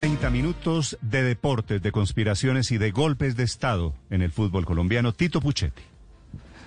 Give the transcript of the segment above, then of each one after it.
30 minutos de deportes, de conspiraciones y de golpes de Estado en el fútbol colombiano. Tito Puchetti.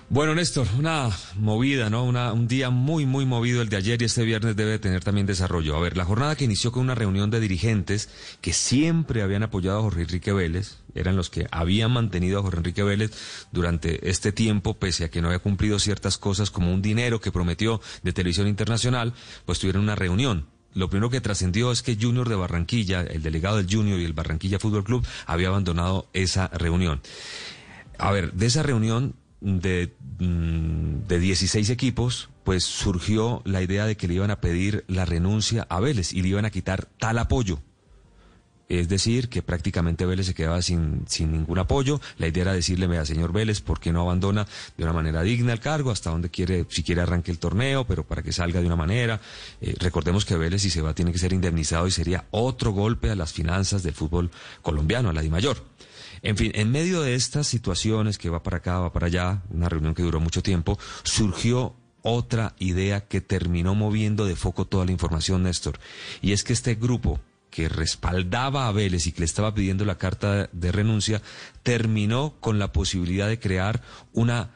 Bueno, Néstor, una movida, ¿no? Una, un día muy, muy movido el de ayer y este viernes debe tener también desarrollo. A ver, la jornada que inició con una reunión de dirigentes que siempre habían apoyado a Jorge Enrique Vélez, eran los que habían mantenido a Jorge Enrique Vélez durante este tiempo, pese a que no había cumplido ciertas cosas como un dinero que prometió de televisión internacional, pues tuvieron una reunión lo primero que trascendió es que Junior de Barranquilla, el delegado del Junior y el Barranquilla Fútbol Club, había abandonado esa reunión. A ver, de esa reunión de, mm, de 16 equipos, pues surgió la idea de que le iban a pedir la renuncia a Vélez y le iban a quitar tal apoyo. Es decir, que prácticamente Vélez se quedaba sin, sin ningún apoyo. La idea era decirle, vea, señor Vélez, ¿por qué no abandona de una manera digna el cargo? ¿Hasta dónde quiere, si quiere arranque el torneo, pero para que salga de una manera? Eh, recordemos que Vélez, si se va, tiene que ser indemnizado y sería otro golpe a las finanzas del fútbol colombiano, a la Di Mayor. En fin, en medio de estas situaciones que va para acá, va para allá, una reunión que duró mucho tiempo, surgió otra idea que terminó moviendo de foco toda la información, Néstor. Y es que este grupo que respaldaba a Vélez y que le estaba pidiendo la carta de renuncia, terminó con la posibilidad de crear una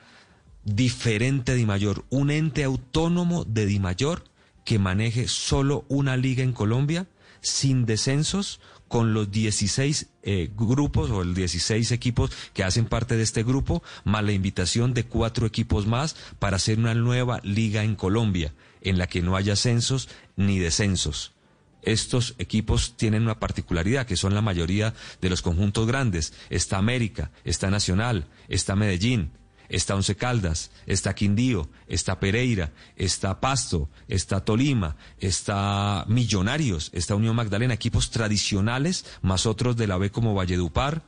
diferente Dimayor, un ente autónomo de Dimayor que maneje solo una liga en Colombia, sin descensos, con los 16 eh, grupos o el 16 equipos que hacen parte de este grupo, más la invitación de cuatro equipos más para hacer una nueva liga en Colombia, en la que no haya ascensos ni descensos estos equipos tienen una particularidad, que son la mayoría de los conjuntos grandes. Está América, está Nacional, está Medellín, está Once Caldas, está Quindío, está Pereira, está Pasto, está Tolima, está Millonarios, está Unión Magdalena, equipos tradicionales, más otros de la B como Valledupar,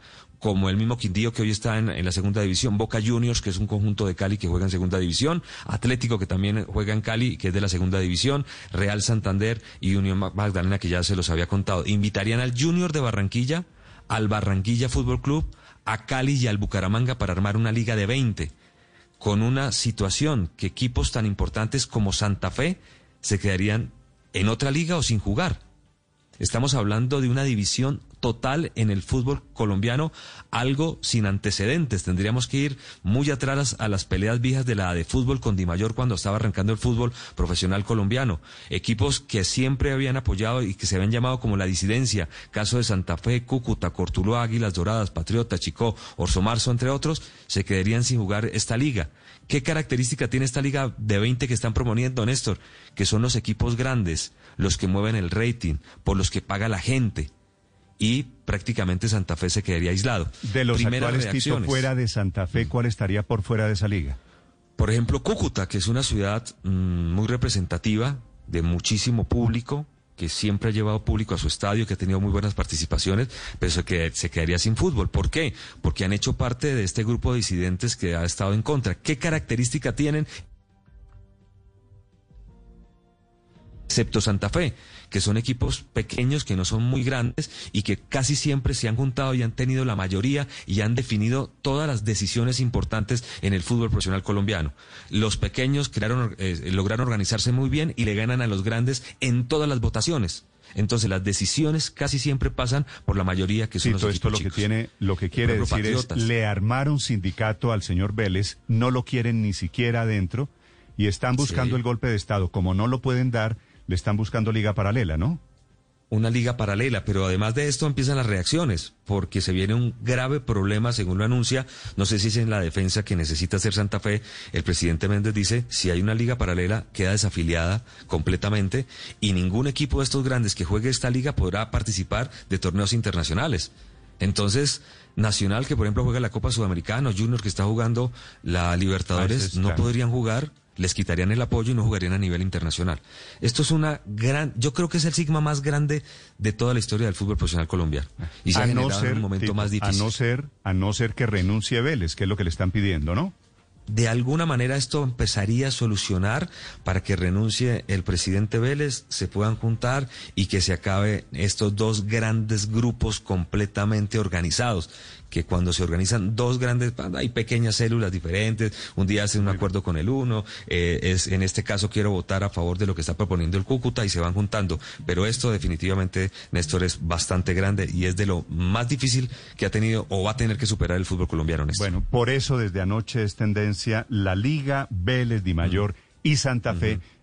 como el mismo Quindío que hoy está en, la segunda división, Boca Juniors, que es un conjunto de Cali que juega en segunda división, Atlético que también juega en Cali, que es de la segunda división, Real Santander y Unión Magdalena, que ya se los había contado. Invitarían al Junior de Barranquilla, al Barranquilla Fútbol Club, a Cali y al Bucaramanga para armar una liga de 20, con una situación que equipos tan importantes como Santa Fe se quedarían en otra liga o sin jugar. Estamos hablando de una división total en el fútbol colombiano, algo sin antecedentes. Tendríamos que ir muy atrás a las peleas viejas de la de fútbol con Di Mayor cuando estaba arrancando el fútbol profesional colombiano. Equipos que siempre habían apoyado y que se habían llamado como la disidencia, caso de Santa Fe, Cúcuta, Cortuluá, Águilas Doradas, Patriota, Chicó, Orso Marzo, entre otros, se quedarían sin jugar esta liga. ¿Qué característica tiene esta liga de 20 que están promoviendo, Néstor? Que son los equipos grandes, los que mueven el rating, por los que paga la gente y prácticamente Santa Fe se quedaría aislado. De los actuales Tito fuera de Santa Fe, ¿cuál estaría por fuera de esa liga? Por ejemplo, Cúcuta, que es una ciudad mm, muy representativa, de muchísimo público, que siempre ha llevado público a su estadio, que ha tenido muy buenas participaciones, pero que se quedaría sin fútbol. ¿Por qué? Porque han hecho parte de este grupo de disidentes que ha estado en contra. ¿Qué característica tienen? Excepto Santa Fe que son equipos pequeños, que no son muy grandes y que casi siempre se han juntado y han tenido la mayoría y han definido todas las decisiones importantes en el fútbol profesional colombiano. Los pequeños crearon, eh, lograron organizarse muy bien y le ganan a los grandes en todas las votaciones. Entonces las decisiones casi siempre pasan por la mayoría que son los equipos esto lo que tiene, lo que quiere decir es le armaron sindicato al señor Vélez, no lo quieren ni siquiera adentro y están buscando el golpe de estado. Como no lo pueden dar, le están buscando liga paralela, ¿no? Una liga paralela, pero además de esto empiezan las reacciones, porque se viene un grave problema, según lo anuncia, no sé si es en la defensa que necesita hacer Santa Fe, el presidente Méndez dice, si hay una liga paralela, queda desafiliada completamente y ningún equipo de estos grandes que juegue esta liga podrá participar de torneos internacionales. Entonces, Nacional, que por ejemplo juega la Copa Sudamericana, Junior que está jugando la Libertadores, no podrían jugar les quitarían el apoyo y no jugarían a nivel internacional. Esto es una gran, yo creo que es el sigma más grande de toda la historia del fútbol profesional colombiano. Y se ha en un momento más difícil. A no ser, a no ser que renuncie Vélez, que es lo que le están pidiendo, ¿no? de alguna manera esto empezaría a solucionar para que renuncie el presidente Vélez, se puedan juntar y que se acabe estos dos grandes grupos completamente organizados que cuando se organizan dos grandes, hay pequeñas células diferentes, un día hacen un acuerdo con el uno, eh, es, en este caso quiero votar a favor de lo que está proponiendo el Cúcuta y se van juntando, pero esto definitivamente, Néstor, es bastante grande y es de lo más difícil que ha tenido o va a tener que superar el fútbol colombiano. Néstor. Bueno, por eso desde anoche es tendencia la Liga Vélez Di Mayor y Santa Fe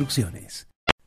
Construcciones.